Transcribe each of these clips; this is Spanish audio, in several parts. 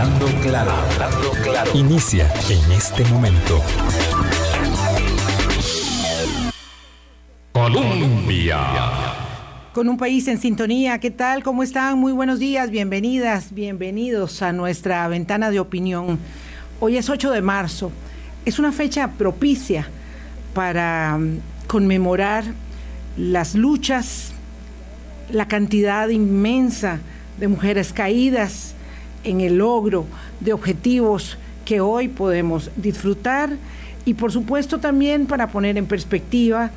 Claro, claro. Inicia en este momento. Colombia. Con un país en sintonía, ¿qué tal? ¿Cómo están? Muy buenos días, bienvenidas, bienvenidos a nuestra ventana de opinión. Hoy es 8 de marzo, es una fecha propicia para mm, conmemorar las luchas, la cantidad inmensa de mujeres caídas en el logro de objetivos que hoy podemos disfrutar y por supuesto también para poner en perspectiva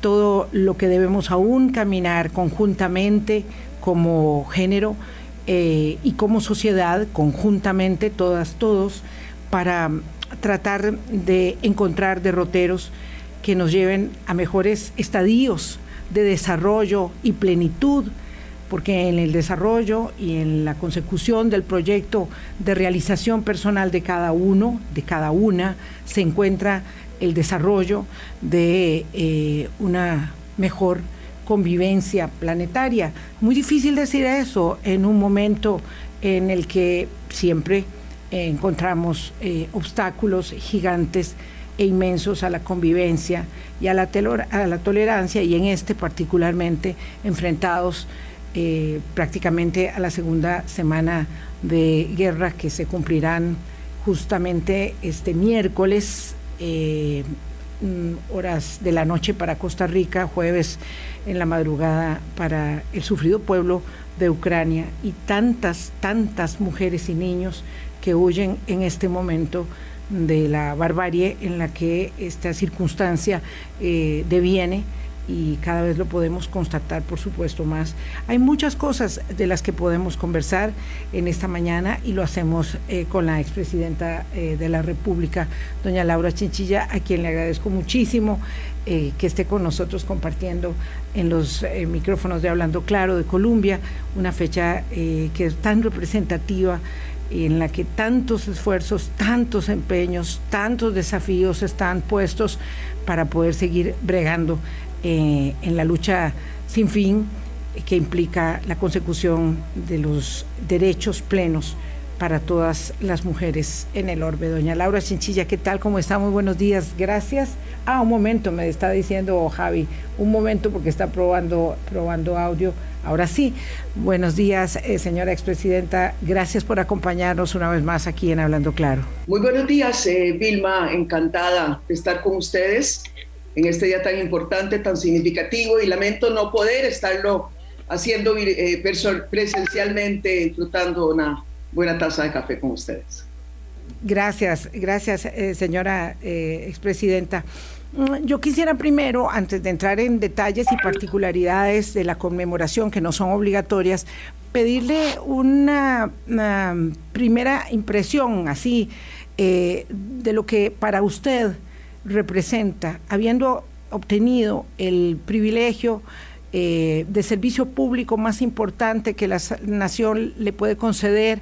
todo lo que debemos aún caminar conjuntamente como género eh, y como sociedad, conjuntamente, todas, todos, para tratar de encontrar derroteros que nos lleven a mejores estadios de desarrollo y plenitud, porque en el desarrollo y en la consecución del proyecto de realización personal de cada uno, de cada una, se encuentra el desarrollo de eh, una mejor convivencia planetaria. Muy difícil decir eso en un momento en el que siempre encontramos eh, obstáculos gigantes e inmensos a la convivencia y a la, a la tolerancia y en este particularmente enfrentados eh, prácticamente a la segunda semana de guerra que se cumplirán justamente este miércoles, eh, mm, horas de la noche para Costa Rica, jueves en la madrugada para el sufrido pueblo de Ucrania y tantas, tantas mujeres y niños que huyen en este momento de la barbarie en la que esta circunstancia eh, deviene y cada vez lo podemos constatar, por supuesto, más. Hay muchas cosas de las que podemos conversar en esta mañana y lo hacemos eh, con la expresidenta eh, de la República, doña Laura Chinchilla, a quien le agradezco muchísimo que esté con nosotros compartiendo en los micrófonos de Hablando Claro de Colombia, una fecha que es tan representativa en la que tantos esfuerzos, tantos empeños, tantos desafíos están puestos para poder seguir bregando eh, en la lucha sin fin que implica la consecución de los derechos plenos para todas las mujeres en el orbe. Doña Laura Chinchilla, ¿qué tal? ¿Cómo está? Muy buenos días. Gracias. Ah, un momento, me está diciendo Javi, un momento porque está probando, probando audio. Ahora sí, buenos días, eh, señora expresidenta. Gracias por acompañarnos una vez más aquí en Hablando Claro. Muy buenos días, eh, Vilma. Encantada de estar con ustedes en este día tan importante, tan significativo y lamento no poder estarlo haciendo eh, presencialmente, disfrutando una buena taza de café con ustedes. Gracias, gracias, señora expresidenta. Mm, yo quisiera primero, antes de entrar en detalles y particularidades de la conmemoración que no son obligatorias, pedirle una, primera impresión así eh, de lo que para usted representa, habiendo obtenido el privilegio eh, de servicio público más importante que la nación le puede conceder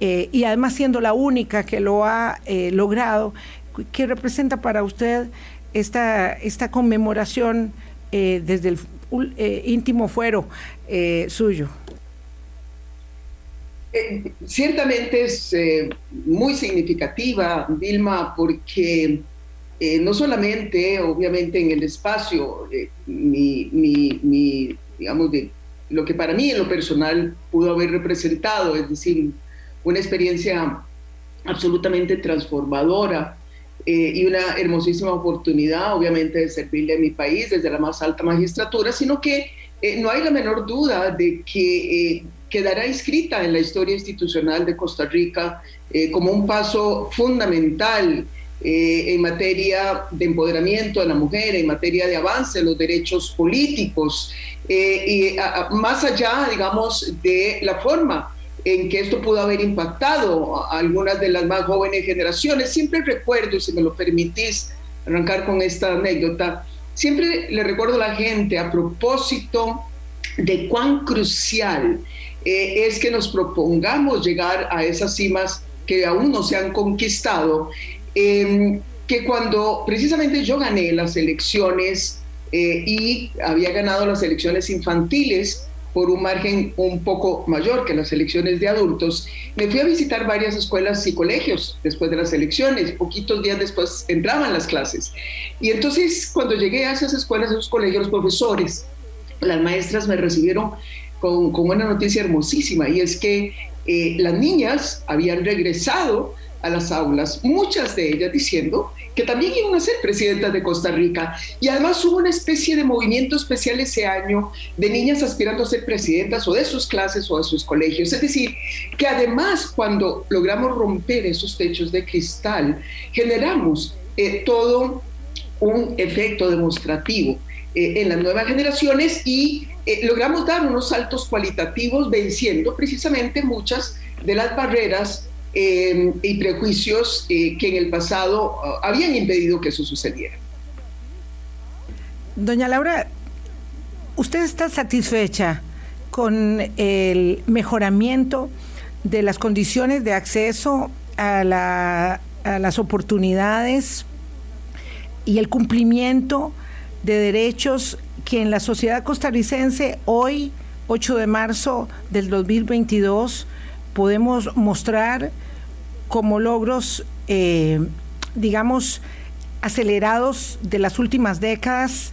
eh, y además siendo la única que lo ha logrado, ¿qué representa para usted esta, esta conmemoración eh, desde el eh, íntimo fuero eh, suyo? ciertamente es muy significativa, Vilma, porque no solamente, obviamente, en el espacio, mi, digamos, de lo que para mí en lo personal pudo haber representado, es decir, una experiencia absolutamente transformadora eh, y una hermosísima oportunidad, obviamente, de servirle a mi país desde la más alta magistratura, sino que eh, no hay la menor duda de que eh, quedará inscrita en la historia institucional de Costa Rica como un paso fundamental en materia de empoderamiento de la mujer, en materia de avance de los derechos políticos, y más allá, digamos, de la forma en que esto pudo haber impactado a algunas de las más jóvenes generaciones. Siempre recuerdo, si me lo permitís, arrancar con esta anécdota, siempre le recuerdo a la gente a propósito de cuán crucial eh, es que nos propongamos llegar a esas cimas que aún no se han conquistado, em, que cuando precisamente yo gané las elecciones eh, y había ganado las elecciones infantiles, por un margen un poco mayor que las elecciones de adultos, me fui a visitar varias escuelas y colegios después de las elecciones. Poquitos días después entraban las clases. Y entonces cuando llegué a esas escuelas, a esos colegios, los profesores, las maestras me recibieron con, con una noticia hermosísima y es que eh, las niñas habían regresado a las aulas, muchas de ellas diciendo que también iban a ser presidentas de Costa Rica. Y además hubo una especie de movimiento especial ese año de niñas aspirando a ser presidentas o de sus clases o de sus colegios. Es decir, que además cuando logramos romper esos techos de cristal, generamos eh, todo un efecto demostrativo eh, en las nuevas generaciones y eh, logramos dar unos saltos cualitativos venciendo precisamente muchas de las barreras Em, y prejuicios eh, que en el pasado uh, habían impedido que eso sucediera. Doña Laura, ¿usted está satisfecha con el mejoramiento de las condiciones de acceso a, a las oportunidades y el cumplimiento de derechos que en la sociedad costarricense hoy, 8 de marzo del 2022, podemos mostrar como logros, eh, digamos, acelerados de las últimas décadas,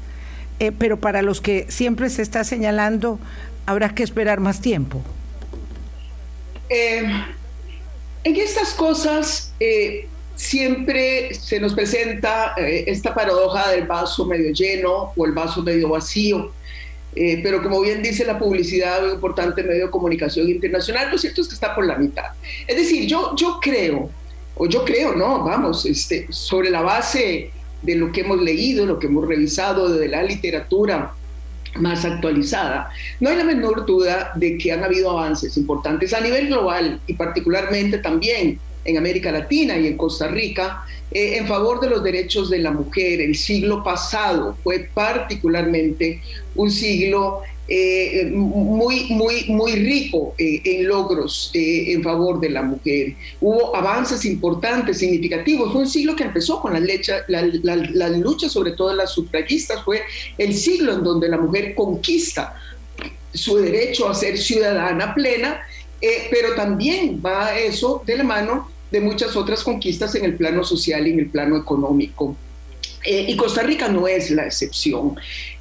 eh, pero para los que siempre se está señalando, habrá que esperar más tiempo. Eh, en estas cosas siempre se nos presenta esta paradoja del vaso medio lleno o el vaso medio vacío. Pero como bien dice la publicidad, un importante medio de comunicación internacional, lo cierto es que está por la mitad. Es decir, yo, yo creo, o yo creo, no, vamos, este, sobre la base de lo que hemos leído, lo que hemos revisado de la literatura más actualizada, no hay la menor duda de que han habido avances importantes a nivel global y particularmente también en América Latina y en Costa Rica eh, en favor de los derechos de la mujer. El siglo pasado fue particularmente un siglo eh, muy, muy, muy rico eh, en logros eh, en favor de la mujer. Hubo avances importantes, significativos. Fue un siglo que empezó con la, lucha, la, lucha, sobre todo de las sufragistas. Fue el siglo en donde la mujer conquista su derecho a ser ciudadana plena, pero también va eso de la mano de muchas otras conquistas en el plano social y en el plano económico. Eh, y Costa Rica no es la excepción.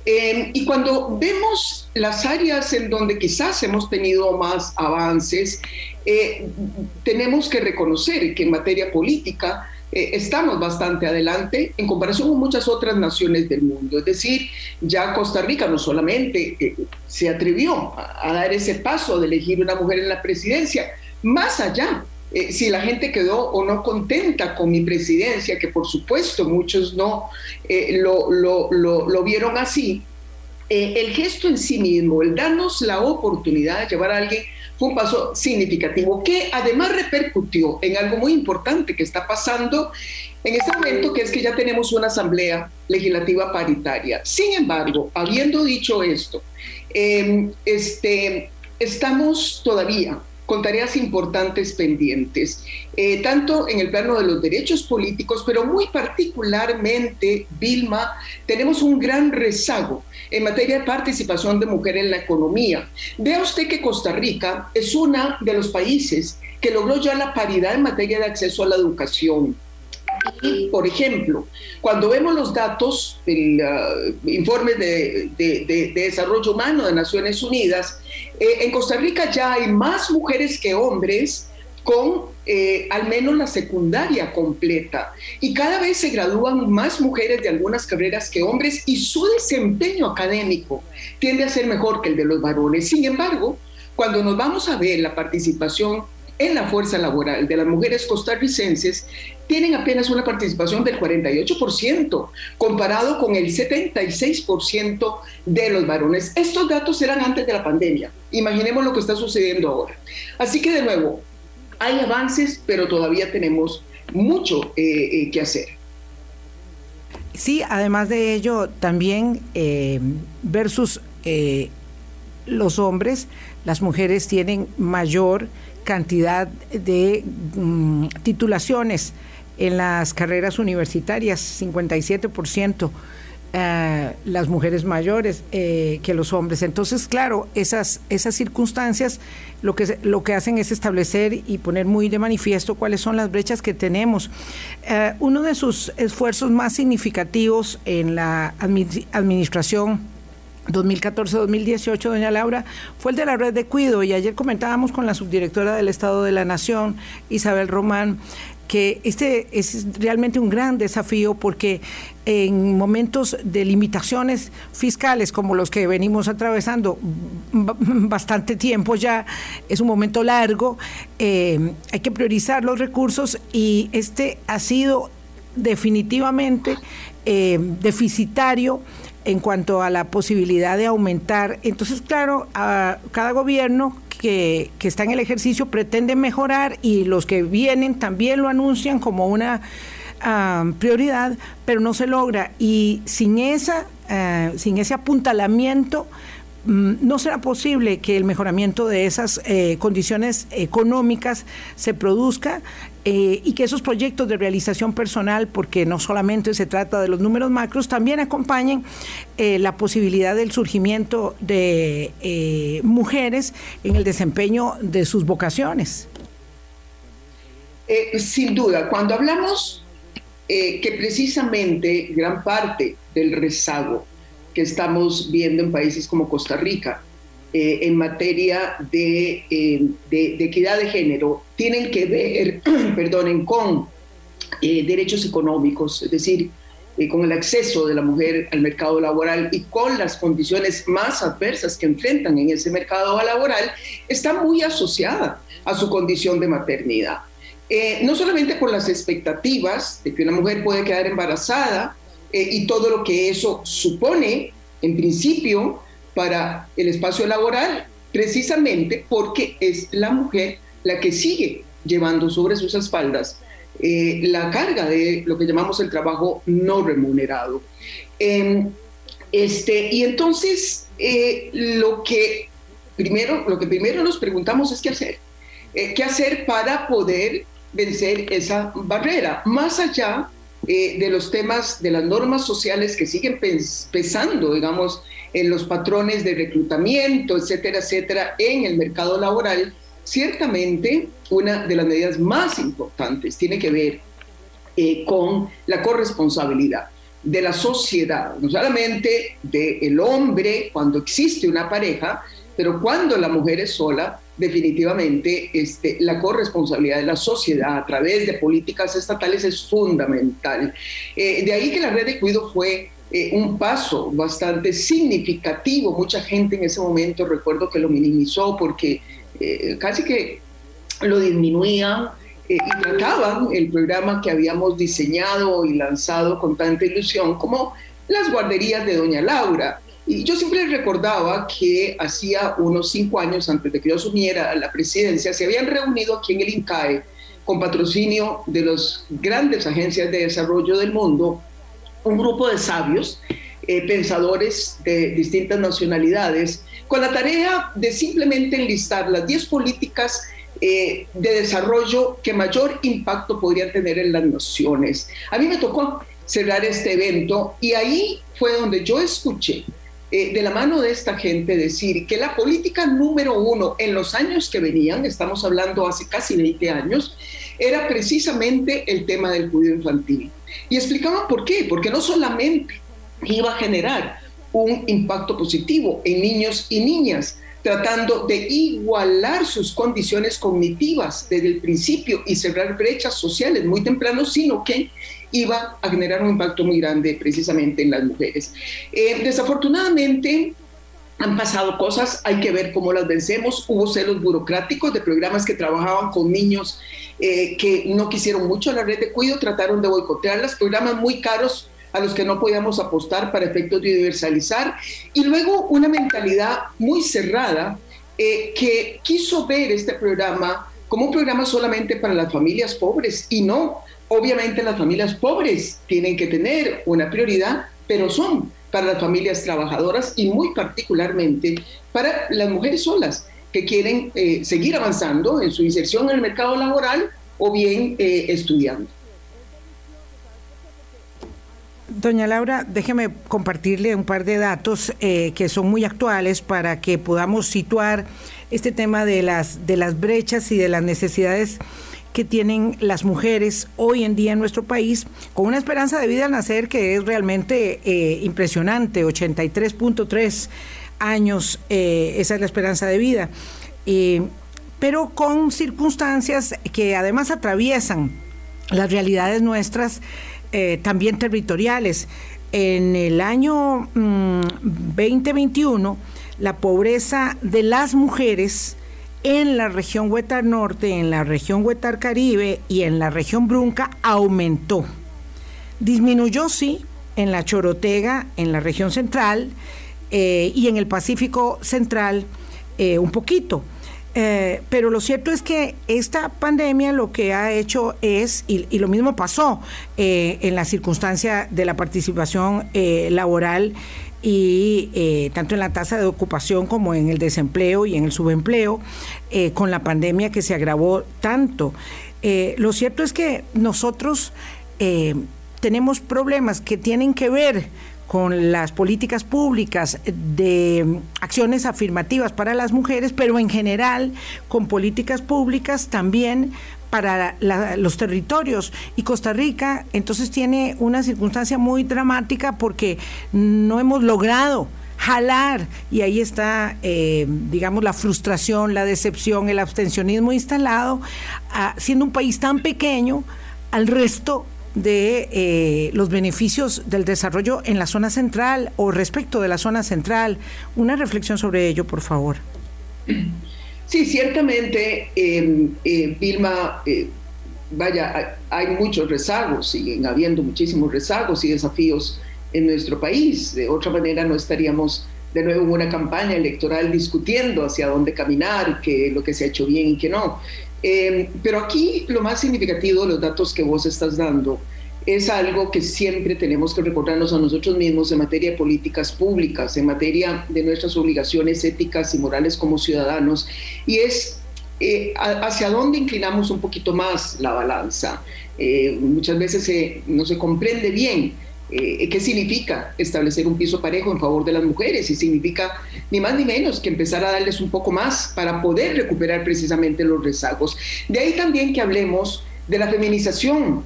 Eh, y cuando vemos las áreas en donde quizás hemos tenido más avances, eh, tenemos que reconocer que en materia política estamos bastante adelante en comparación con muchas otras naciones del mundo. Es decir, ya Costa Rica no solamente se atrevió a dar ese paso de elegir una mujer en la presidencia, más allá eh, si la gente quedó o no contenta con mi presidencia, que por supuesto muchos no eh, lo, vieron así, eh, el gesto en sí mismo, el darnos la oportunidad de llevar a alguien, fue un paso significativo que además repercutió en algo muy importante que está pasando en este momento, que es que ya tenemos una asamblea legislativa paritaria. Sin embargo, habiendo dicho esto, este, estamos todavía con tareas importantes pendientes, eh, tanto en el plano de los derechos políticos, pero muy particularmente, Vilma, tenemos un gran rezago en materia de participación de mujer en la economía. Vea usted que Costa Rica es uno de los países que logró ya la paridad en materia de acceso a la educación. Y, por ejemplo, cuando vemos los datos del uh, informe de, desarrollo humano de Naciones Unidas, eh, en Costa Rica ya hay más mujeres que hombres con eh, al menos la secundaria completa. Y cada vez se gradúan más mujeres de algunas carreras que hombres y su desempeño académico tiende a ser mejor que el de los varones. Sin embargo, cuando nos vamos a ver la participación en la fuerza laboral de las mujeres costarricenses tienen apenas una participación del 48%, comparado con el 76% de los varones. Estos datos eran antes de la pandemia. Imaginemos lo que está sucediendo ahora. Así que de nuevo, hay avances, pero todavía tenemos mucho eh, eh, que hacer. Sí, además de ello, también eh, versus los hombres, las mujeres tienen mayor cantidad de mm, titulaciones en las carreras universitarias, 57%. eh, las mujeres mayores eh, que los hombres. Entonces, claro, esas, esas circunstancias lo que, lo que hacen es establecer y poner muy de manifiesto cuáles son las brechas que tenemos. Eh, uno de sus esfuerzos más significativos en la administración 2014-2018, doña Laura, fue el de la red de cuido y ayer comentábamos con la subdirectora del Estado de la Nación, Isabel Román, que este es realmente un gran desafío porque en momentos de limitaciones fiscales como los que venimos atravesando bastante tiempo ya, es un momento largo, eh, hay que priorizar los recursos y este ha sido definitivamente eh, deficitario en cuanto a la posibilidad de aumentar. Entonces, claro, a cada gobierno que, está en el ejercicio pretende mejorar y los que vienen también lo anuncian como una ah, prioridad, pero no se logra. Y sin, esa, ah, sin ese apuntalamiento, mm, no será posible que el mejoramiento de esas eh, condiciones económicas se produzca eh, y que esos proyectos de realización personal, porque no solamente se trata de los números macros, también acompañen eh, la posibilidad del surgimiento de eh, mujeres en el desempeño de sus vocaciones. sin duda, cuando hablamos que precisamente gran parte del rezago que estamos viendo en países como Costa Rica, eh, en materia de, eh, de, de, equidad de género tienen que ver, perdonen, con eh, derechos económicos, es decir, con el acceso de la mujer al mercado laboral y con las condiciones más adversas que enfrentan en ese mercado laboral, está muy asociada a su condición de maternidad. no solamente con las expectativas de que una mujer puede quedar embarazada y todo lo que eso supone, en principio, para el espacio laboral, precisamente porque es la mujer la que sigue llevando sobre sus espaldas eh, la carga de lo que llamamos el trabajo no remunerado. Em, este, y entonces, eh, lo, que primero, lo que primero nos preguntamos es qué hacer. Eh, ¿Qué hacer para poder vencer esa barrera? Más allá de los temas de las normas sociales que siguen pesando, digamos, en los patrones de reclutamiento, etcétera, etcétera, en el mercado laboral, ciertamente una de las medidas más importantes tiene que ver eh, con la corresponsabilidad de la sociedad, no solamente del hombre cuando existe una pareja, pero cuando la mujer es sola, definitivamente este, la corresponsabilidad de la sociedad a través de políticas estatales es fundamental. Eh, de ahí que la red de cuido fue eh, un paso bastante significativo. Mucha gente en ese momento recuerdo que lo minimizó porque eh, casi que lo disminuían eh, y trataban el programa que habíamos diseñado y lanzado con tanta ilusión como las guarderías de Doña Laura. Y yo siempre recordaba que hacía unos cinco años antes de que yo asumiera la presidencia, se habían reunido aquí en el INCAE con patrocinio de las grandes agencias de desarrollo del mundo un grupo de sabios, eh, pensadores de distintas nacionalidades, con la tarea de simplemente enlistar las 10 políticas eh, de desarrollo que mayor impacto podrían tener en las naciones. A mí me tocó cerrar este evento y ahí fue donde yo escuché eh, de la mano de esta gente decir que la política número uno en los años que venían, estamos hablando hace casi 20 años, era precisamente el tema del cuidado infantil. Y explicaba por qué, porque no solamente iba a generar un impacto positivo en niños y niñas, tratando de igualar sus condiciones cognitivas desde el principio y cerrar brechas sociales muy temprano, sino que iba a generar un impacto muy grande precisamente en las mujeres. Eh, desafortunadamente, han pasado cosas, hay que ver cómo las vencemos. Hubo celos burocráticos de programas que trabajaban con niños eh, que no quisieron mucho la red de cuido, trataron de boicotearlas, programas muy caros a los que no podíamos apostar para efectos de universalizar. Y luego una mentalidad muy cerrada eh, que quiso ver este programa como un programa solamente para las familias pobres y no, obviamente las familias pobres tienen que tener una prioridad, pero son para las familias trabajadoras y muy particularmente para las mujeres solas que quieren eh, seguir avanzando en su inserción en el mercado laboral o bien eh, estudiando. Doña Laura, déjeme compartirle un par de datos eh, que son muy actuales para que podamos situar este tema de las, de las brechas y de las necesidades que tienen las mujeres hoy en día en nuestro país, con una esperanza de vida al nacer que es realmente impresionante, 83.3 años, eh, esa es la esperanza de vida, pero con circunstancias que además atraviesan las realidades nuestras eh, también territoriales. En el año 2021, mm, la pobreza de las mujeres en la región Huetar Norte, en la región Huetar Caribe y en la región Brunca aumentó. Disminuyó, sí, en la Chorotega, en la región central eh, y en el Pacífico Central eh, un poquito. Eh, pero lo cierto es que esta pandemia lo que ha hecho es, y, lo mismo pasó en la circunstancia de la participación laboral y tanto en la tasa de ocupación como en el desempleo y en el subempleo, con la pandemia que se agravó tanto. lo cierto es que nosotros tenemos problemas que tienen que ver con las políticas públicas de acciones afirmativas para las mujeres, pero en general con políticas públicas también para los territorios. Y Costa Rica entonces tiene una circunstancia muy dramática porque no hemos logrado jalar y ahí está, eh, digamos, la frustración, la decepción, el abstencionismo instalado, ah, siendo un país tan pequeño al resto de eh, los beneficios del desarrollo en la zona central o respecto de la zona central. Una reflexión sobre ello, por favor. Sí, ciertamente, em, eh, Vilma, eh, vaya, hay muchos rezagos, siguen habiendo muchísimos rezagos y desafíos en nuestro país. De otra manera, no estaríamos de nuevo en una campaña electoral discutiendo hacia dónde caminar, qué lo que se ha hecho bien y qué no. Em, pero aquí lo más significativo de los datos que vos estás dando es algo que siempre tenemos que recordarnos a nosotros mismos en materia de políticas públicas, en materia de nuestras obligaciones éticas y morales como ciudadanos, y es eh, hacia dónde inclinamos un poquito más la balanza. Eh, muchas veces no se comprende bien eh, ¿Qué significa establecer un piso parejo en favor de las mujeres? Y significa ni más ni menos que empezar a darles un poco más para poder recuperar precisamente los rezagos. De ahí también que hablemos de la feminización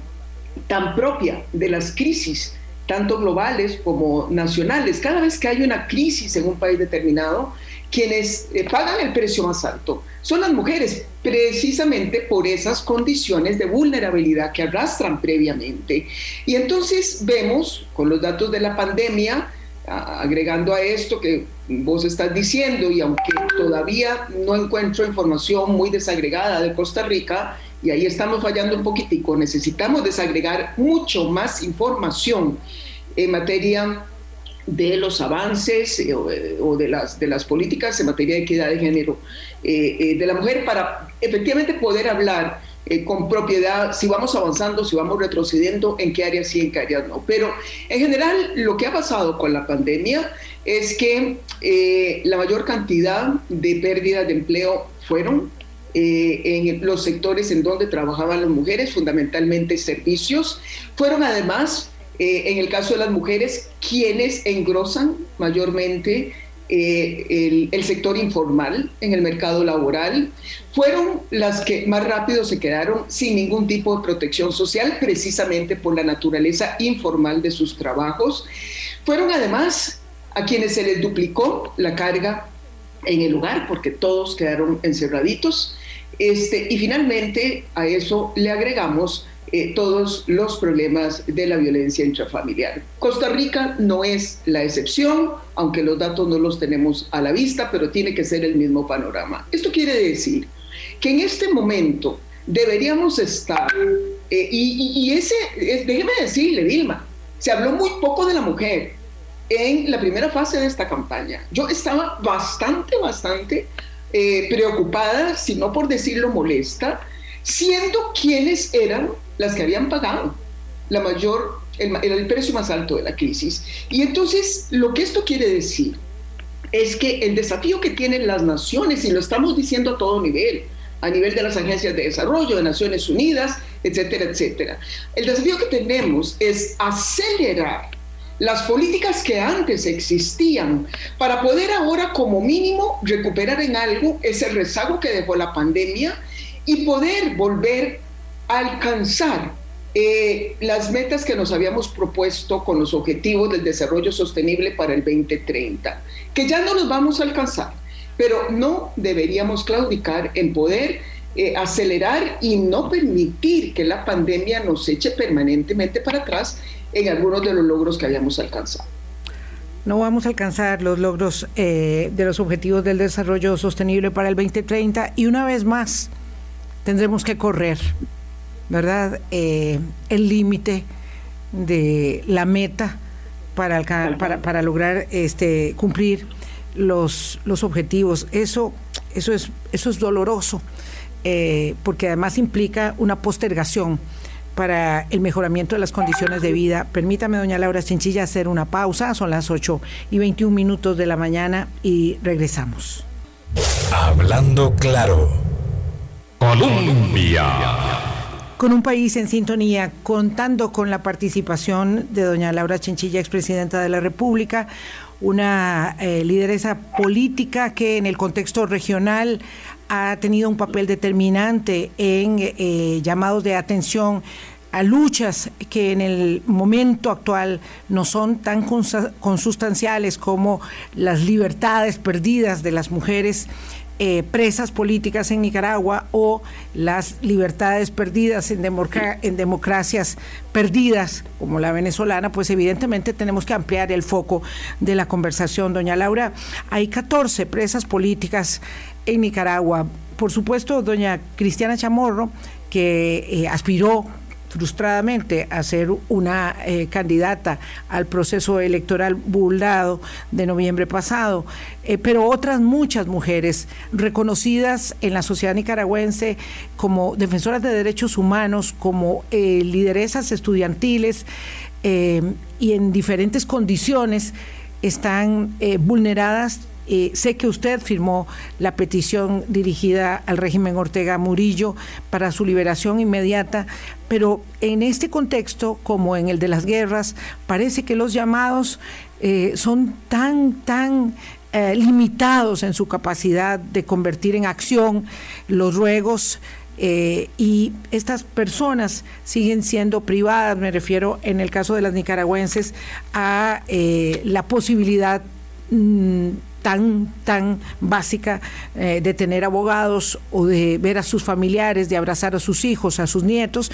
tan propia de las crisis, tanto globales como nacionales. Cada vez que hay una crisis en un país determinado, quienes eh, pagan el precio más alto son las mujeres, precisamente por esas condiciones de vulnerabilidad que arrastran previamente. Y entonces vemos con los datos de la pandemia, agregando a esto que vos estás diciendo, y aunque todavía no encuentro información muy desagregada de Costa Rica, y ahí estamos fallando un poquitico, necesitamos desagregar mucho más información en materia de los avances eh, eh, o, de, las, de las políticas en materia de equidad de género eh, de la mujer para efectivamente poder hablar con propiedad si vamos avanzando, si vamos retrocediendo, en qué áreas sí, en qué áreas no. Pero en general lo que ha pasado con la pandemia es que la mayor cantidad de pérdidas de empleo fueron en los sectores en donde trabajaban las mujeres, fundamentalmente servicios, fueron además eh, en el caso de las mujeres, quienes engrosan mayormente eh, el, sector informal en el mercado laboral, fueron las que más rápido se quedaron sin ningún tipo de protección social, precisamente por la naturaleza informal de sus trabajos. Fueron además a quienes se les duplicó la carga en el hogar, porque todos quedaron encerraditos. Este, y finalmente a eso le agregamos eh, todos los problemas de la violencia intrafamiliar. Costa Rica no es la excepción, aunque los datos no los tenemos a la vista, pero tiene que ser el mismo panorama. Esto quiere decir que en este momento deberíamos estar, eh, y, ese, déjeme decirle, Vilma, se habló muy poco de la mujer en la primera fase de esta campaña. Yo estaba bastante, bastante eh, preocupada, si no por decirlo molesta, siendo quienes eran las que habían pagado la mayor, el, el precio más alto de la crisis. Y entonces, lo que esto quiere decir es que el desafío que tienen las naciones, y lo estamos diciendo a todo nivel, a nivel de las agencias de desarrollo de Naciones Unidas, etcétera, etcétera. El desafío que tenemos es acelerar las políticas que antes existían para poder ahora como mínimo recuperar en algo ese rezago que dejó la pandemia y poder volver a alcanzar eh, las metas que nos habíamos propuesto con los objetivos del desarrollo sostenible para el 2030, que ya no los vamos a alcanzar, pero no deberíamos claudicar en poder eh, acelerar y no permitir que la pandemia nos eche permanentemente para atrás en algunos de los logros que habíamos alcanzado. No vamos a alcanzar los logros eh, de los objetivos del desarrollo sostenible para el 2030 y una vez más tendremos que correr, ¿verdad? Eh, el límite de la meta para, para, para, lograr este, cumplir los, los objetivos. Eso, eso, es, eso es doloroso, eh, porque además implica una postergación para el mejoramiento de las condiciones de vida. Permítame, doña Laura Chinchilla, hacer una pausa. Son las 8 y 21 minutos de la mañana y regresamos. Hablando claro. Colombia. Con un país en sintonía, contando con la participación de doña Laura Chinchilla, expresidenta de la República, una eh, lideresa política que en el contexto regional ha tenido un papel determinante en eh, llamados de atención a luchas que en el momento actual no son tan consustanciales como las libertades perdidas de las mujeres eh, presas políticas en Nicaragua o las libertades perdidas en, en democracias perdidas como la venezolana, pues evidentemente tenemos que ampliar el foco de la conversación. Doña Laura, hay 14 presas políticas en Nicaragua. Por supuesto, doña Cristiana Chamorro, que eh, aspiró frustradamente a ser una eh, candidata al proceso electoral buldado de noviembre pasado, eh, pero otras muchas mujeres reconocidas en la sociedad nicaragüense como defensoras de derechos humanos, como lideresas estudiantiles y en diferentes condiciones están vulneradas eh, sé que usted firmó la petición dirigida al régimen Ortega Murillo para su liberación inmediata, pero en este contexto, como en el de las guerras, parece que los llamados eh, son tan, tan eh, limitados en su capacidad de convertir en acción los ruegos y estas personas siguen siendo privadas, me refiero en el caso de las nicaragüenses, a la posibilidad mm, tan, tan básica eh, de tener abogados o de ver a sus familiares, de abrazar a sus hijos, a sus nietos,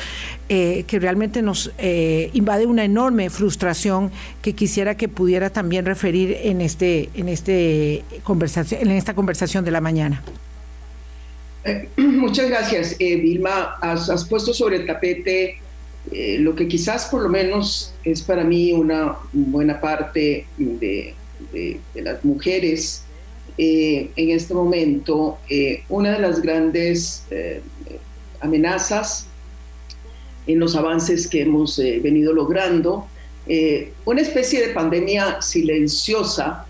eh, que realmente nos eh, invade una enorme frustración que quisiera que pudiera también referir en, este, en, este conversación, en esta conversación de la mañana. Muchas gracias, Vilma. Has, puesto sobre el tapete lo que quizás por lo menos es para mí una buena parte de de, las mujeres eh, en este momento, eh, una de las grandes eh, amenazas en los avances que hemos venido logrando, una especie de pandemia silenciosa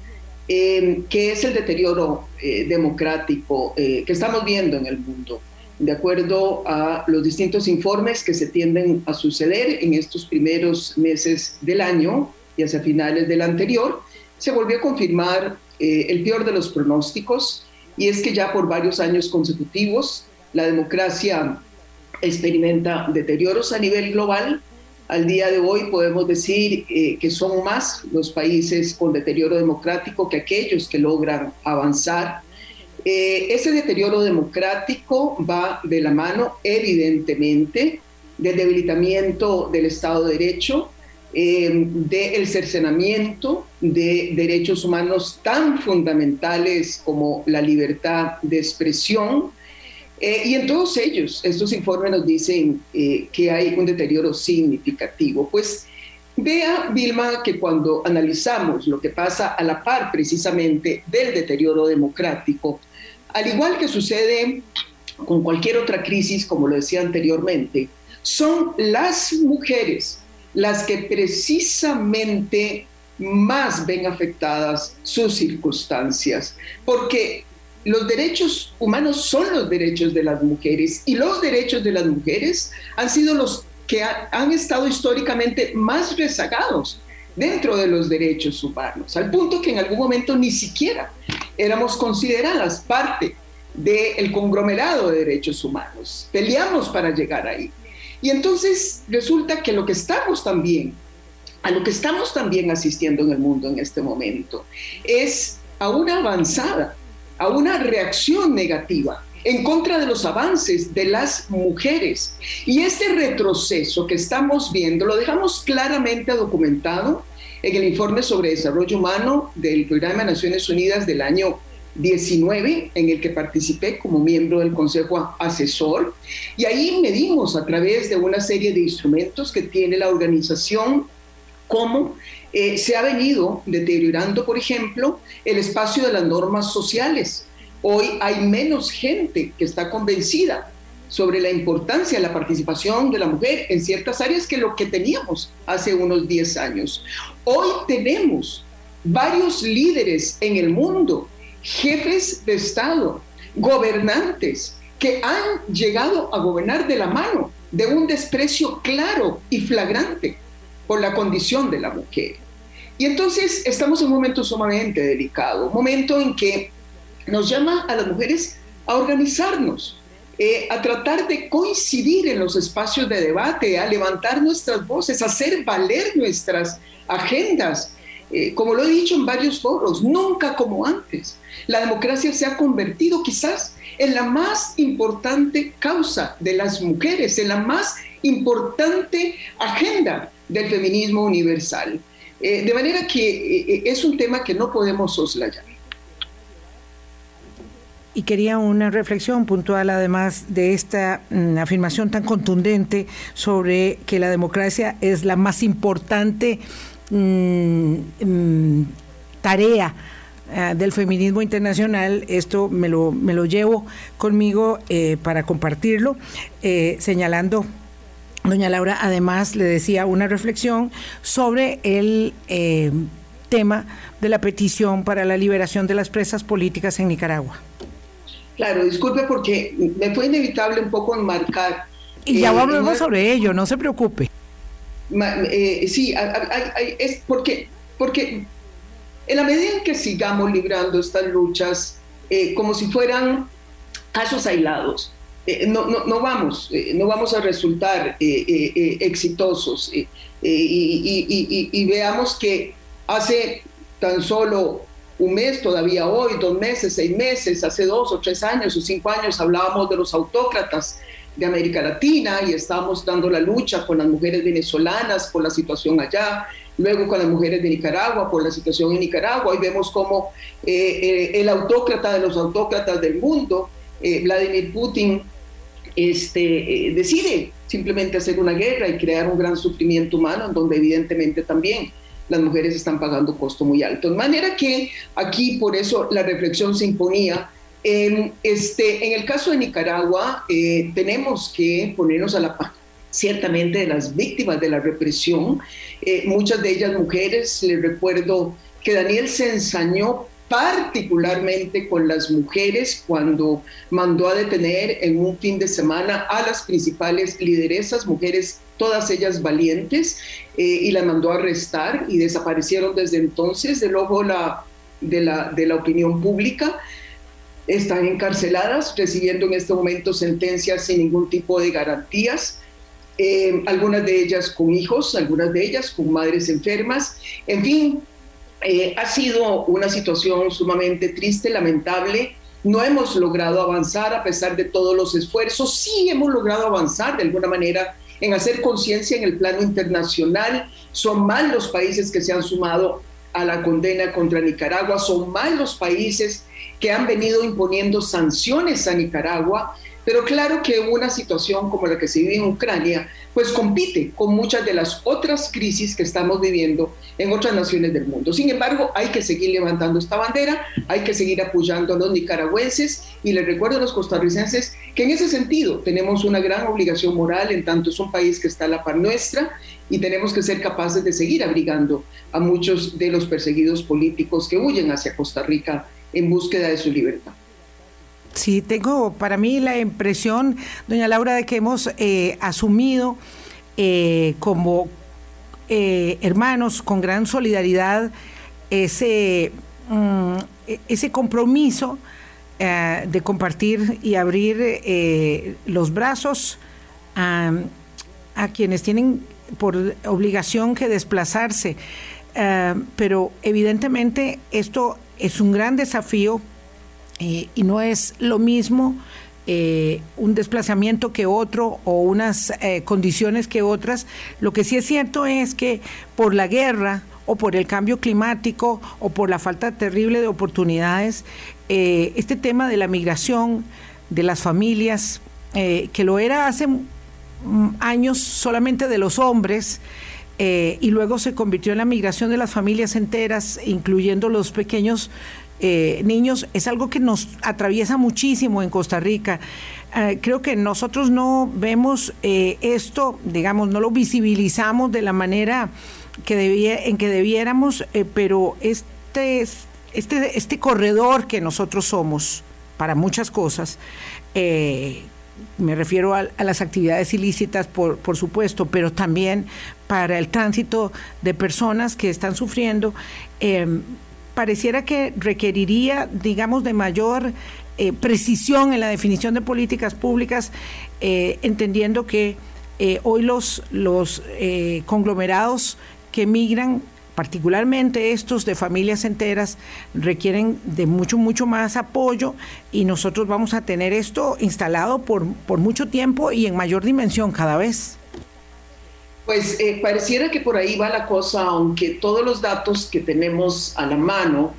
que es el deterioro democrático que estamos viendo en el mundo. De acuerdo a los distintos informes que se tienden a suceder en estos primeros meses del año y hacia finales del anterior, se volvió a confirmar eh, el peor de los pronósticos y es que ya por varios años consecutivos la democracia experimenta deterioros a nivel global. Al día de hoy podemos decir eh, que son más los países con deterioro democrático que aquellos que logran avanzar. Eh, ese deterioro democrático va de la mano, evidentemente, del debilitamiento del Estado de Derecho, eh, del cercenamiento de derechos humanos tan fundamentales como la libertad de expresión. Eh, y en todos ellos, estos informes nos dicen eh, que hay un deterioro significativo. Pues vea, Vilma, que cuando analizamos lo que pasa a la par precisamente del deterioro democrático, al igual que sucede con cualquier otra crisis, como lo decía anteriormente, son las mujeres las que precisamente más ven afectadas sus circunstancias, porque los derechos humanos son los derechos de las mujeres y los derechos de las mujeres han sido los que han estado históricamente más rezagados dentro de los derechos humanos, al punto que en algún momento ni siquiera éramos consideradas parte del conglomerado de derechos humanos. Peleamos para llegar ahí. Y entonces resulta que lo que estamos también, a lo que estamos también asistiendo en el mundo en este momento, es a una avanzada, a una reacción negativa en contra de los avances de las mujeres. Y este retroceso que estamos viendo lo dejamos claramente documentado en el informe sobre desarrollo humano del Programa de Naciones Unidas del año 19, en el que participé como miembro del Consejo Asesor. Y ahí medimos a través de una serie de instrumentos que tiene la organización cómo eh, se ha venido deteriorando, por ejemplo, el espacio de las normas sociales Hoy hay menos gente que está convencida sobre la importancia de la participación de la mujer en ciertas áreas que lo que teníamos hace unos 10 años. Hoy tenemos varios líderes en el mundo, jefes de Estado, gobernantes, que han llegado a gobernar de la mano de un desprecio claro y flagrante por la condición de la mujer. Y entonces estamos en un momento sumamente delicado, un momento en que nos llama a las mujeres a organizarnos, eh, a tratar de coincidir en los espacios de debate, a levantar nuestras voces, a hacer valer nuestras agendas. Eh, como lo he dicho en varios foros, nunca como antes. La democracia se ha convertido quizás en la más importante causa de las mujeres, en la más importante agenda del feminismo universal. Eh, de manera que es un tema que no podemos soslayar. Y quería una reflexión puntual, además de esta mm, afirmación tan contundente sobre que la democracia es la más importante mm, mm, tarea eh, del feminismo internacional. Esto me lo, me lo llevo conmigo eh, para compartirlo, eh, señalando Doña Laura, además le decía una reflexión sobre el tema de la petición para la liberación de las presas políticas en Nicaragua. Claro, disculpe porque me fue inevitable un poco enmarcar. Y ya eh, sobre ello, no se preocupe. Eh, sí, es porque, porque en la medida en que sigamos librando estas luchas eh, como si fueran casos aislados, no, no, no, vamos, no vamos a resultar exitosos. Y, y veamos que hace tan solo un mes, todavía hoy, dos meses, seis meses, hace dos o tres años o cinco años hablábamos de los autócratas de América Latina y estábamos dando la lucha con las mujeres venezolanas por la situación allá, luego con las mujeres de Nicaragua por la situación en Nicaragua y vemos cómo eh, eh, el autócrata de los autócratas del mundo, eh, Vladimir Putin, este, decide simplemente hacer una guerra y crear un gran sufrimiento humano, en donde evidentemente también las mujeres están pagando costo muy alto. De manera que aquí por eso la reflexión se imponía. Este, en el caso de Nicaragua eh, tenemos que ponernos a la par ciertamente de las víctimas de la represión, eh, muchas de ellas mujeres, les recuerdo que Daniel se ensañó particularmente con las mujeres cuando mandó a detener en un fin de semana a las principales lideresas, mujeres todas ellas valientes, eh, y las mandó a arrestar y desaparecieron desde entonces del ojo la, de, la, de la opinión pública. Están encarceladas, recibiendo en este momento sentencias sin ningún tipo de garantías. Eh, algunas de ellas con hijos, algunas de ellas con madres enfermas. En fin, eh, ha sido una situación sumamente triste, lamentable. No hemos logrado avanzar a pesar de todos los esfuerzos. Sí hemos logrado avanzar de alguna manera en hacer conciencia en el plano internacional. Son más los países que se han sumado a la condena contra Nicaragua, son más los países que han venido imponiendo sanciones a Nicaragua. Pero claro que una situación como la que se vive en Ucrania, pues compite con muchas de las otras crisis que estamos viviendo en otras naciones del mundo. Sin embargo, hay que seguir levantando esta bandera, hay que seguir apoyando a los nicaragüenses y les recuerdo a los costarricenses que en ese sentido tenemos una gran obligación moral en tanto es un país que está a la par nuestra y tenemos que ser capaces de seguir abrigando a muchos de los perseguidos políticos que huyen hacia Costa Rica en búsqueda de su libertad. Sí, tengo para mí la impresión, doña Laura, de que hemos eh, asumido eh, como hermanos con gran solidaridad ese, mm, ese compromiso de compartir y abrir los brazos a, quienes tienen por obligación que desplazarse. Eh, pero evidentemente esto es un gran desafío eh, y no es lo mismo eh, un desplazamiento que otro o unas condiciones que otras. Lo que sí es cierto es que por la guerra o por el cambio climático o por la falta terrible de oportunidades, este tema de la migración de las familias, que lo era hace Mm, años solamente de los hombres eh, y luego se convirtió en la migración de las familias enteras, incluyendo los pequeños eh, niños, es algo que nos atraviesa muchísimo en Costa Rica. Eh, creo que nosotros no vemos esto, digamos, no lo visibilizamos de la manera que debía, en que debiéramos, pero este, este, este corredor que nosotros somos para muchas cosas, me refiero a, las actividades ilícitas, por, por, supuesto, pero también para el tránsito de personas que están sufriendo, pareciera que requeriría, digamos, de mayor eh, precisión en la definición de políticas públicas, eh, entendiendo que eh, hoy los, los conglomerados que migran particularmente estos de familias enteras, requieren de mucho, mucho más apoyo y nosotros vamos a tener esto instalado por, por mucho tiempo y en mayor dimensión cada vez. Pues eh, pareciera que por ahí va la cosa, aunque todos los datos que tenemos a la mano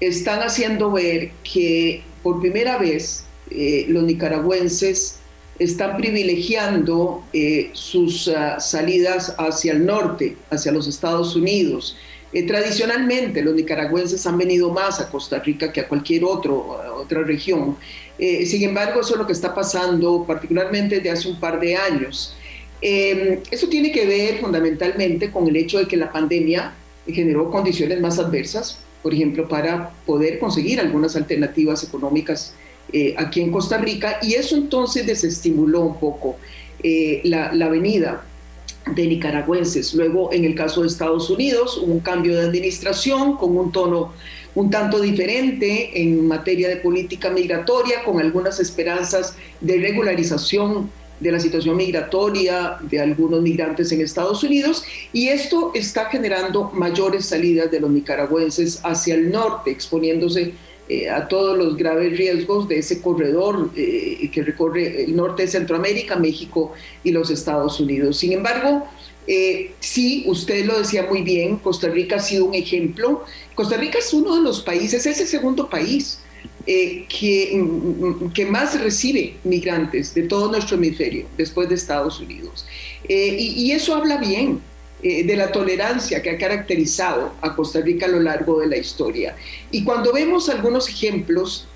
están haciendo ver que por primera vez eh, los nicaragüenses están privilegiando eh, sus ah, salidas hacia el norte, hacia los Estados Unidos. Eh, tradicionalmente los nicaragüenses han venido más a Costa Rica que a cualquier otro, otra región. Eh, sin embargo, eso es lo que está pasando particularmente desde hace un par de años. Eso tiene que ver fundamentalmente con el hecho de que la pandemia generó condiciones más adversas, por ejemplo, para poder conseguir algunas alternativas económicas eh, aquí en Costa Rica y eso entonces desestimuló un poco eh, la, la, venida de nicaragüenses. Luego, en el caso de Estados Unidos, hubo un cambio de administración con un tono un tanto diferente en materia de política migratoria, con algunas esperanzas de regularización de la situación migratoria de algunos migrantes en Estados Unidos y esto está generando mayores salidas de los nicaragüenses hacia el norte, exponiéndose eh, a todos los graves riesgos de ese corredor eh, que recorre el norte de Centroamérica, México y los Estados Unidos. Sin embargo, eh, sí, usted lo decía muy bien, Costa Rica ha sido un ejemplo. Costa Rica es uno de los países, es el segundo país que, mm, que, más recibe migrantes de todo nuestro hemisferio, después de Estados Unidos. y, eso habla bien eh, de la tolerancia que ha caracterizado a Costa Rica a lo largo de la historia. Y cuando vemos algunos ejemplos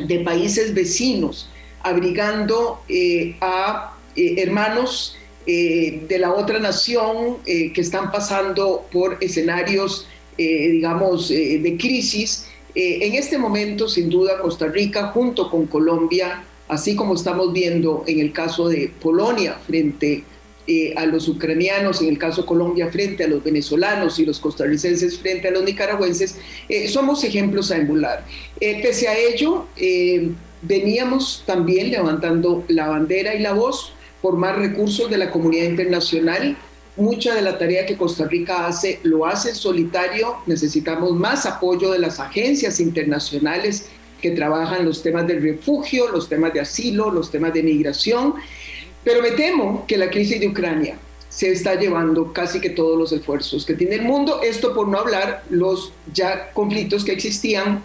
de países vecinos abrigando eh, a eh, hermanos de la otra nación que están pasando por escenarios, digamos, de crisis, en este momento, sin duda, Costa Rica, junto con Colombia, así como estamos viendo en el caso de Polonia frente a eh, a los ucranianos, en el caso Colombia, frente a los venezolanos y los costarricenses frente a los nicaragüenses, eh, somos ejemplos a emular. Eh, pese a ello, veníamos también levantando la bandera y la voz por más recursos de la comunidad internacional. Mucha de la tarea que Costa Rica hace lo hace en solitario. Necesitamos más apoyo de las agencias internacionales que trabajan los temas del refugio, los temas de asilo, los temas de migración. Pero me temo que la crisis de Ucrania se está llevando casi que todos los esfuerzos que tiene el mundo, esto por no hablar los ya conflictos que existían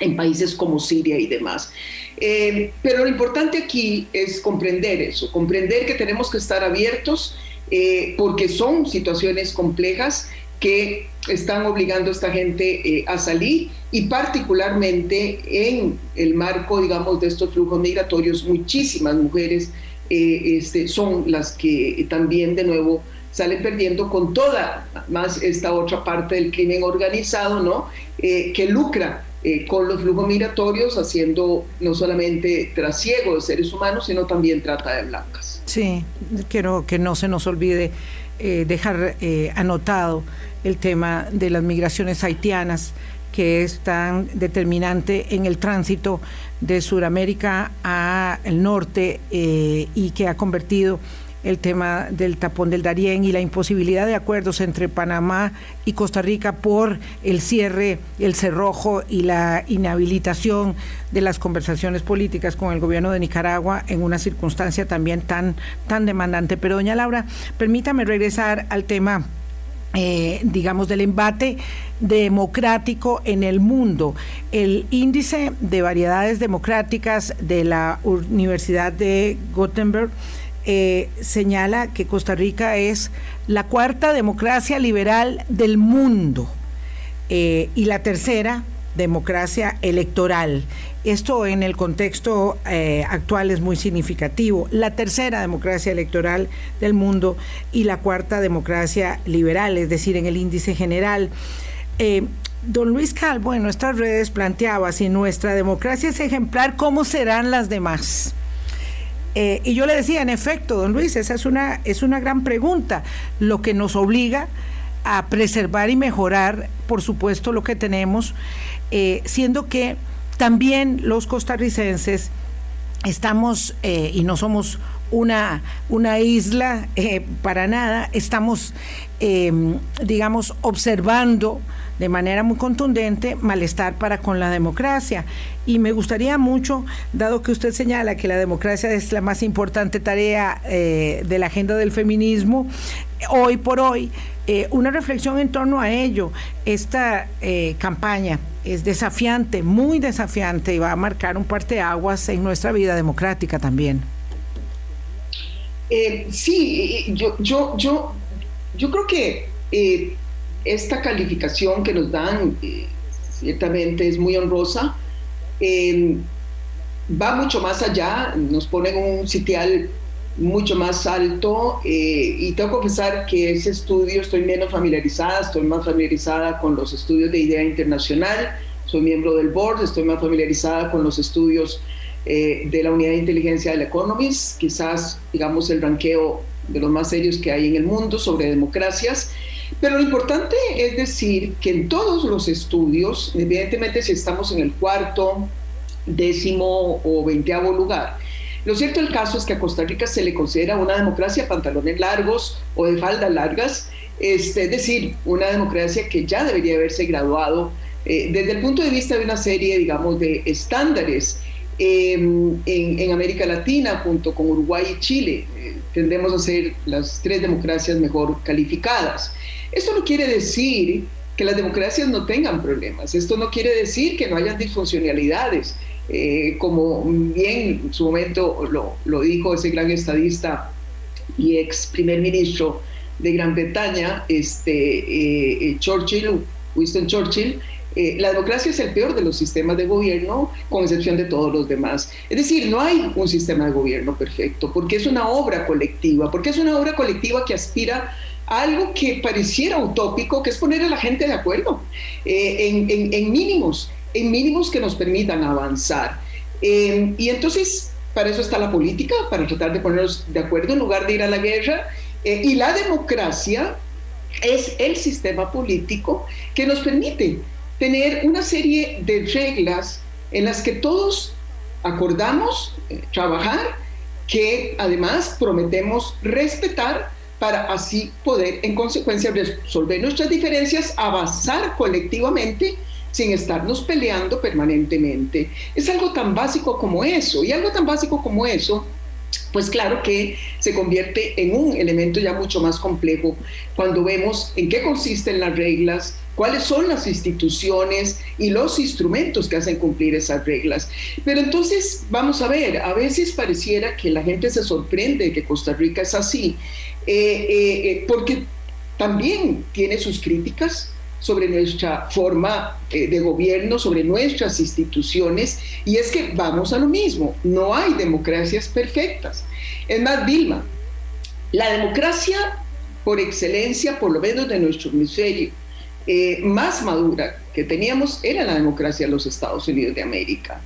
en países como Siria y demás. Eh, pero lo importante aquí es comprender eso, comprender que tenemos que estar abiertos eh, porque son situaciones complejas que están obligando a esta gente eh, a salir y particularmente en el marco, digamos, de estos flujos migratorios, muchísimas mujeres eh, este, son las que también de nuevo salen perdiendo con toda más esta otra parte del crimen organizado, ¿no? Eh, que lucra con los flujos migratorios, haciendo no solamente trasiego de seres humanos, sino también trata de blancas. Sí, quiero que no se nos olvide eh, dejar eh, anotado el tema de las migraciones haitianas, que es tan determinante en el tránsito de Sudamérica al norte eh, y que ha convertido el tema del tapón del Darién y la imposibilidad de acuerdos entre Panamá y Costa Rica por el cierre, el cerrojo y la inhabilitación de las conversaciones políticas con el gobierno de Nicaragua en una circunstancia también tan, tan demandante. Pero doña Laura, permítame regresar al tema eh, digamos, del embate democrático en el mundo. El índice de variedades democráticas de la Universidad de Gothenburg eh, señala que Costa Rica es la cuarta democracia liberal del mundo eh, y la tercera democracia electoral. Esto en el contexto eh, actual es muy significativo. La tercera democracia electoral del mundo y la cuarta democracia liberal, es decir, en el índice general. don Luis Calvo en nuestras redes planteaba, si nuestra democracia es ejemplar, ¿cómo serán las demás? Eh, y yo le decía, en efecto, don Luis, esa es una, es una gran pregunta, lo que nos obliga a preservar y mejorar, por supuesto, lo que tenemos, eh, siendo que también los costarricenses estamos, eh, y no somos una, una isla para nada, estamos, digamos, observando de manera muy contundente malestar para con la democracia. Y me gustaría mucho, dado que usted señala que la democracia es la más importante tarea eh, de la agenda del feminismo, hoy por hoy, eh, una reflexión en torno a ello. Esta eh, campaña es desafiante, muy desafiante y va a marcar un parteaguas en nuestra vida democrática también. sí, yo, yo, yo, yo creo que esta calificación que nos dan eh, ciertamente es muy honrosa. Eh, va mucho más allá, nos ponen un sitial mucho más alto eh, y tengo que confesar que ese estudio estoy menos familiarizada, estoy más familiarizada con los estudios de idea internacional, soy miembro del board, estoy más familiarizada con los estudios de la unidad de inteligencia del Economist, quizás digamos el ranqueo de los más serios que hay en el mundo sobre democracias pero lo importante es decir que en todos los estudios, evidentemente si estamos en el cuarto, décimo o veinteavo lugar, lo cierto del caso es que a Costa Rica se le considera una democracia pantalones largos o de faldas largas, este, es decir, una democracia que ya debería haberse graduado eh, desde el punto de vista de una serie, digamos, de estándares em, en, América Latina, junto con Uruguay y Chile. Tendremos a ser las tres democracias mejor calificadas. Esto no quiere decir que las democracias no tengan problemas, esto no quiere decir que no hayan disfuncionalidades, eh, como bien en su momento lo, dijo ese gran estadista y ex primer ministro de Gran Bretaña, este, eh, eh, Churchill, Winston Churchill, la democracia es el peor de los sistemas de gobierno, con excepción de todos los demás. Es decir, no hay un sistema de gobierno perfecto, porque es una obra colectiva, porque es una obra colectiva que aspira algo que pareciera utópico, que es poner a la gente de acuerdo eh, en, mínimos, en mínimos que nos permitan avanzar. Eh, y entonces, para eso está la política, para tratar de ponernos de acuerdo en lugar de ir a la guerra. Eh, y la democracia es el sistema político que nos permite tener una serie de reglas en las que todos acordamos trabajar, que además prometemos respetar para así poder en consecuencia resolver nuestras diferencias, avanzar colectivamente sin estarnos peleando permanentemente. Es algo tan básico como eso, y algo tan básico como eso pues claro que se convierte en un elemento ya mucho más complejo cuando vemos en qué consisten las reglas, cuáles son las instituciones y los instrumentos que hacen cumplir esas reglas. Pero entonces, vamos a ver, a veces pareciera que la gente se sorprende de que Costa Rica es así, eh, eh, eh, porque también tiene sus críticas sobre nuestra forma de gobierno, sobre nuestras instituciones, y es que vamos a lo mismo, no hay democracias perfectas. Es más, Vilma, la democracia por excelencia, por lo menos de nuestro hemisferio, más madura que teníamos era la democracia de los Estados Unidos de América.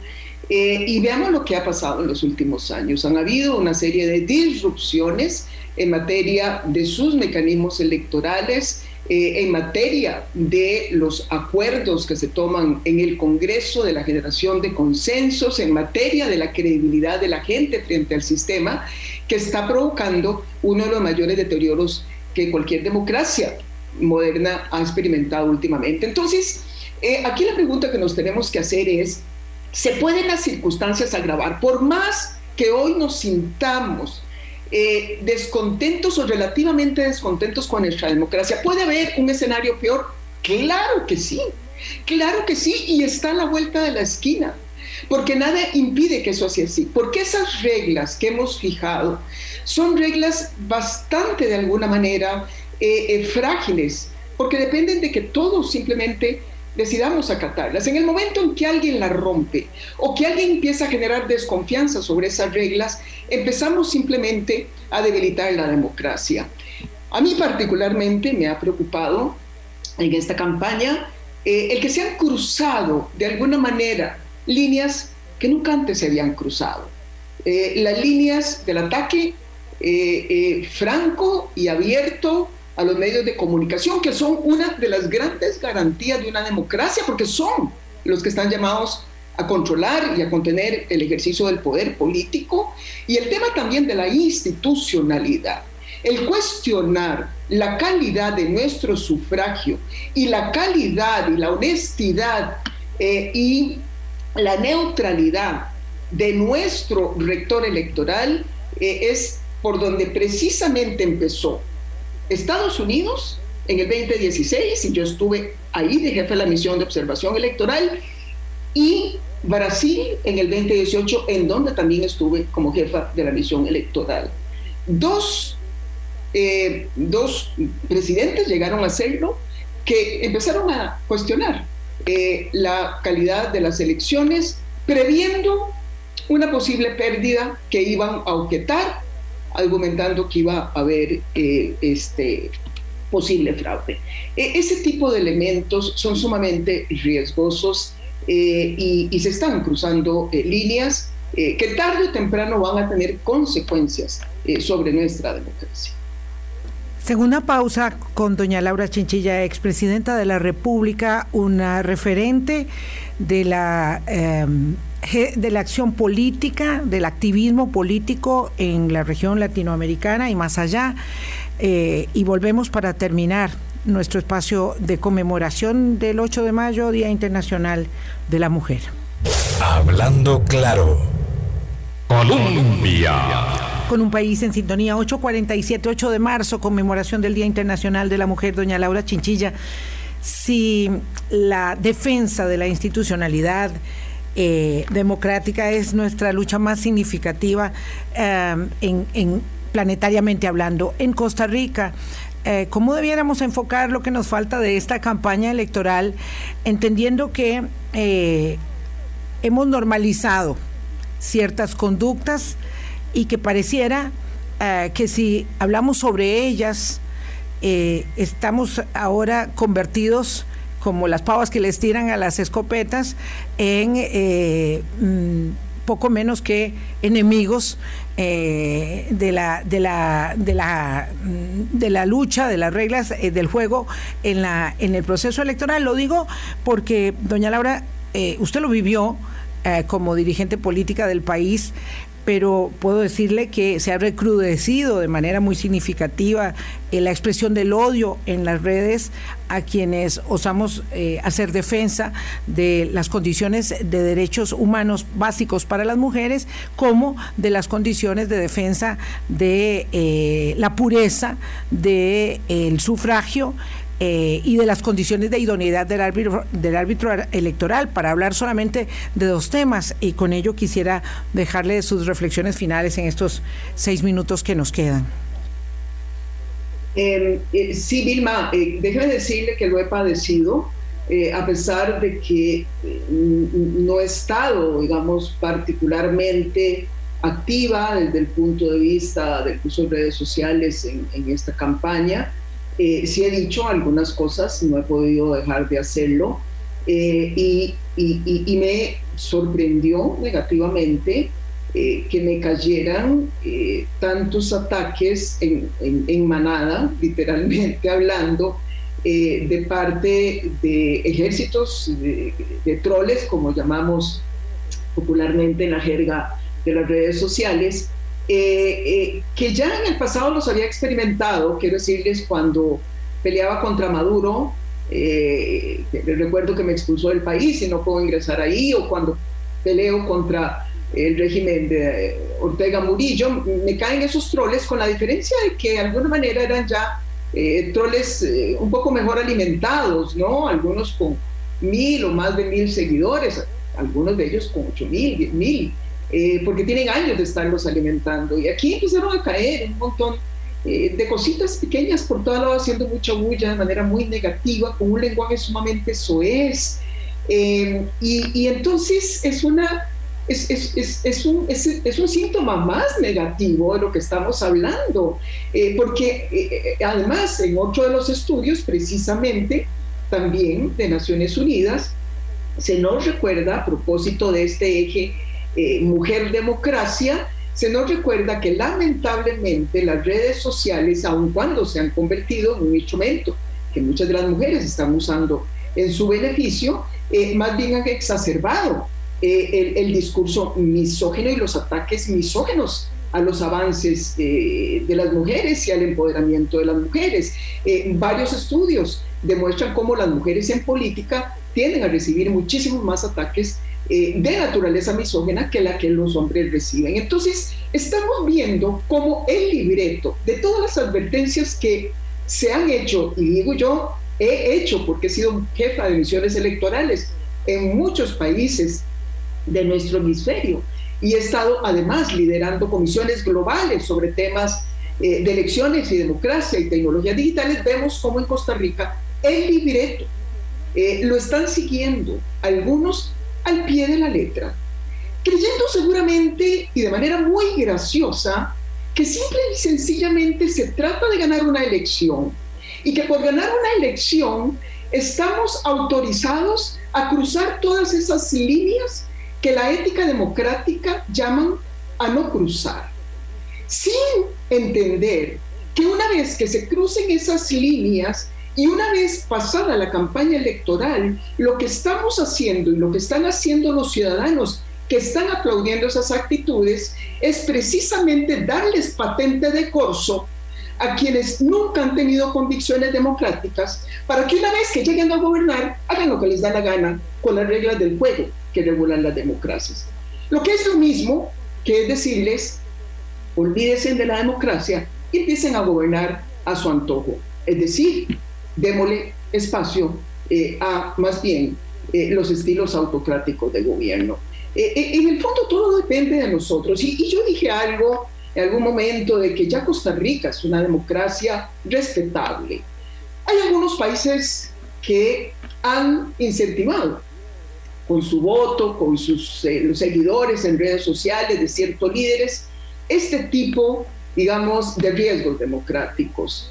Eh, y veamos lo que ha pasado en los últimos años. Han habido una serie de disrupciones en materia de sus mecanismos electorales, eh, en materia de los acuerdos que se toman en el Congreso, de la generación de consensos, en materia de la credibilidad de la gente frente al sistema, que está provocando uno de los mayores deterioros que cualquier democracia moderna ha experimentado últimamente. Entonces, eh, aquí la pregunta que nos tenemos que hacer es, ¿se pueden las circunstancias agravar? Por más que hoy nos sintamos eh, descontentos o relativamente descontentos con nuestra democracia, ¿puede haber un escenario peor? Claro que sí, claro que sí, y está a la vuelta de la esquina porque nada impide que eso sea así, porque esas reglas que hemos fijado son reglas bastante de alguna manera eh, eh, frágiles, porque dependen de que todos simplemente decidamos acatarlas. En el momento en que alguien las rompe o que alguien empieza a generar desconfianza sobre esas reglas, empezamos simplemente a debilitar la democracia. A mí particularmente me ha preocupado en esta campaña eh, el que se han cruzado de alguna manera líneas que nunca antes se habían cruzado. las líneas del ataque franco y abierto a los medios de comunicación, que son una de las grandes garantías de una democracia, porque son los que están llamados a controlar y a contener el ejercicio del poder político, y el tema también de la institucionalidad. El cuestionar la calidad de nuestro sufragio y la calidad y la honestidad eh, y la neutralidad de nuestro rector electoral eh, es por donde precisamente empezó Estados Unidos en el 2016, y yo estuve ahí de jefe de la misión de observación electoral, y Brasil en el 2018, en donde también estuve como jefa de la misión electoral. Dos, eh, dos presidentes llegaron a hacerlo que empezaron a cuestionar eh, la calidad de las elecciones, previendo una posible pérdida que iban a objetar argumentando que iba a haber eh, este posible fraude. E, ese tipo de elementos son sumamente riesgosos eh, y, se están cruzando eh, líneas que tarde o temprano van a tener consecuencias sobre nuestra democracia. Segunda pausa con doña Laura Chinchilla, expresidenta de la República, una referente de la de la acción política, del activismo político en la región latinoamericana y más allá. Eh, y volvemos para terminar nuestro espacio de conmemoración del 8 de mayo, Día Internacional de la Mujer. Hablando claro. Colombia. Con un país en sintonía, 847, 8 de marzo, conmemoración del Día Internacional de la Mujer, doña Laura Chinchilla. Si la defensa de la institucionalidad, eh, democrática es nuestra lucha más significativa eh, en, planetariamente hablando. En Costa Rica, eh, ¿cómo debiéramos enfocar lo que nos falta de esta campaña electoral, entendiendo que hemos normalizado ciertas conductas y que pareciera que si hablamos sobre ellas, estamos ahora convertidos como las pavas que les tiran a las escopetas, en eh, mm, poco menos que enemigos eh, de, la, de, la, de, la, mm, de la lucha, de las reglas eh, del juego en, la, en el proceso electoral. Lo digo porque, doña Laura, usted lo vivió como dirigente política del país pero puedo decirle que se ha recrudecido de manera muy significativa eh, la expresión del odio en las redes a quienes osamos eh, hacer defensa de las condiciones de derechos humanos básicos para las mujeres, como de las condiciones de defensa de eh, la pureza del sufragio eh, y de las condiciones de idoneidad del árbitro, del árbitro electoral para hablar solamente de dos temas y con ello quisiera dejarle sus reflexiones finales en estos seis minutos que nos quedan. Em, eh, sí, Vilma, eh, déjeme decirle que lo he padecido, a pesar de que no he estado, digamos, particularmente activa desde el punto de vista del uso de redes sociales en, en esta campaña. Eh, sí he dicho algunas cosas, no he podido dejar de hacerlo. y, y, me sorprendió negativamente que me cayeran tantos ataques en, en, manada, literalmente hablando, de parte de ejércitos de, de, troles, como llamamos popularmente en la jerga de las redes sociales, eh, eh, que ya en el pasado los había experimentado, quiero decirles, cuando peleaba contra Maduro, eh, recuerdo que me expulsó del país y no puedo ingresar ahí, o cuando peleo contra el régimen de Ortega Murillo, me caen esos troles con la diferencia de que de alguna manera eran ya troles un poco mejor alimentados, ¿no? Algunos con mil o más de mil seguidores, algunos de ellos con ocho mil, diez mil. Eh, porque tienen años de estarlos alimentando. Y aquí empezaron a caer un montón eh, de cositas pequeñas por todo lado, haciendo mucha bulla de manera muy negativa, con un lenguaje sumamente soez. Eh, y, entonces es una... Es, es, es, un, es, un, síntoma más negativo de lo que estamos hablando, porque además en otro de los estudios, precisamente también de Naciones Unidas, se nos recuerda a propósito de este eje eh, mujer democracia, se nos recuerda que lamentablemente las redes sociales, aun cuando se han convertido en un instrumento que muchas de las mujeres están usando en su beneficio, eh, más bien han exacerbado eh, el, discurso misógino y los ataques misógenos a los avances de las mujeres y al empoderamiento de las mujeres. varios estudios demuestran cómo las mujeres en política tienden a recibir muchísimos más ataques eh, de naturaleza misógena que la que los hombres reciben. Entonces, estamos viendo cómo el libreto de todas las advertencias que se han hecho, y digo yo, he hecho porque he sido jefa de misiones electorales en muchos países de nuestro hemisferio y he estado además liderando comisiones globales sobre temas eh, de elecciones y democracia y tecnologías digitales, vemos cómo en Costa Rica el libreto eh, lo están siguiendo algunos al pie de la letra, creyendo seguramente y de manera muy graciosa que simple y sencillamente se trata de ganar una elección y que por ganar una elección estamos autorizados a cruzar todas esas líneas que la ética democrática llaman a no cruzar, sin entender que una vez que se crucen esas líneas, y una vez pasada la campaña electoral, lo que estamos haciendo y lo que están haciendo los ciudadanos que están aplaudiendo esas actitudes es precisamente darles patente de corso a quienes nunca han tenido convicciones democráticas para que una vez que lleguen a gobernar hagan lo que les da la gana con las reglas del juego que regulan las democracias. Lo que es lo mismo que es decirles, olvídense de la democracia y empiecen a gobernar a su antojo. Es decir, démosle espacio eh, a más bien eh, los estilos autocráticos de gobierno. Eh, en el fondo todo depende de nosotros. Y, y, yo dije algo en algún momento de que ya Costa Rica es una democracia respetable. Hay algunos países que han incentivado con su voto, con sus los seguidores en redes sociales de ciertos líderes, este tipo, digamos, de riesgos democráticos.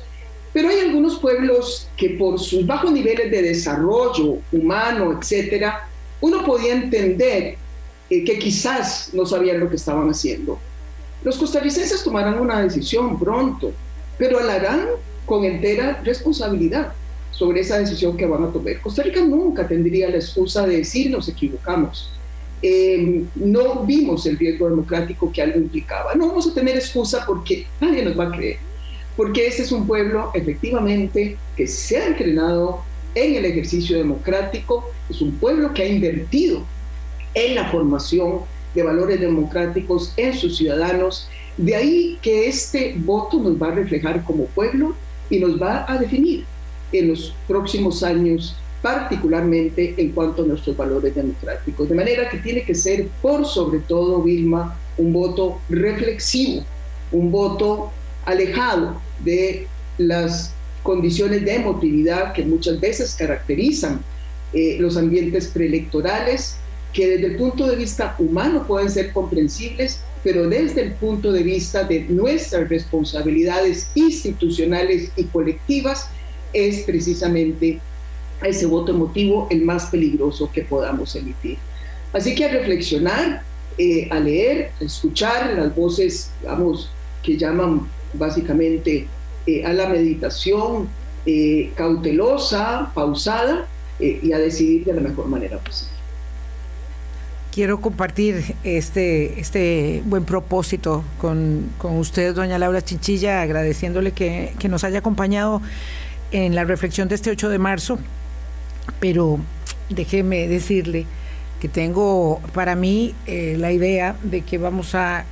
Pero hay algunos pueblos que por sus bajos niveles de desarrollo humano, etcétera, uno podía entender eh, que quizás no sabían lo que estaban haciendo. Los costarricenses tomarán una decisión pronto, pero la harán con entera responsabilidad sobre esa decisión que van a tomar. Costa Rica nunca tendría la excusa de decir nos equivocamos. Eh, no vimos el riesgo democrático que algo implicaba. No vamos a tener excusa porque nadie nos va a creer porque este es un pueblo efectivamente que se ha entrenado en el ejercicio democrático, es un pueblo que ha invertido en la formación de valores democráticos en sus ciudadanos. De ahí que este voto nos va a reflejar como pueblo y nos va a definir en los próximos años, particularmente en cuanto a nuestros valores democráticos. De manera que tiene que ser, por sobre todo, Vilma, un voto reflexivo, un voto alejado de las condiciones de emotividad que muchas veces caracterizan eh, los ambientes preelectorales, que desde el punto de vista humano pueden ser comprensibles, pero desde el punto de vista de nuestras responsabilidades institucionales y colectivas es precisamente ese voto emotivo el más peligroso que podamos emitir. Así que a reflexionar, eh, a leer, a escuchar las voces, vamos, que llaman básicamente eh, a la meditación eh, cautelosa, pausada y a decidir de la mejor manera posible. Quiero compartir este, este buen propósito con, con usted, doña Laura Chinchilla, agradeciéndole que, que nos haya acompañado en la reflexión de este 8 de marzo, pero déjeme decirle que tengo para mí eh, la idea de que vamos a,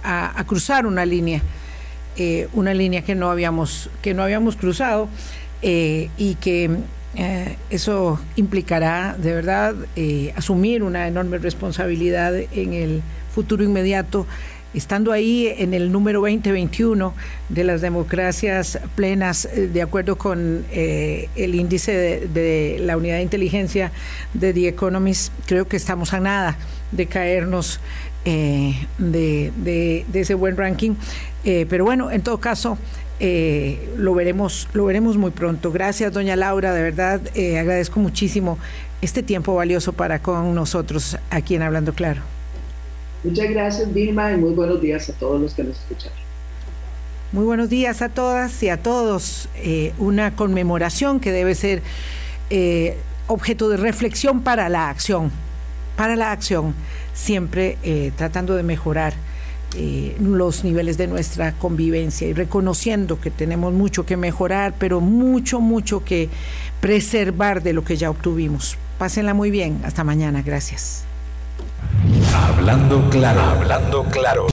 cruzar una línea, eh, una línea que no habíamos, que no habíamos cruzado eh, y que eso implicará de verdad asumir una enorme responsabilidad en el futuro inmediato estando ahí en el número 2021 de las democracias plenas, eh, de acuerdo con eh, el índice de, la unidad de inteligencia de The Economist, creo que estamos a nada de caernos eh, de, ese buen ranking. Pero bueno, en todo caso, lo, veremos, lo veremos muy pronto. Gracias, doña Laura, de verdad agradezco muchísimo este tiempo valioso para con nosotros aquí en Hablando Claro. Muchas gracias, Vilma, y muy buenos días a todos los que nos escucharon. Muy buenos días a todas y a todos. Eh, una conmemoración que debe ser eh, objeto de reflexión para la acción, para la acción, siempre eh, tratando de mejorar los niveles de nuestra convivencia y reconociendo que tenemos mucho que mejorar, pero mucho, mucho que preservar de lo que ya obtuvimos. Pásenla muy bien. Hasta mañana. Gracias. Hablando claro, hablando claro.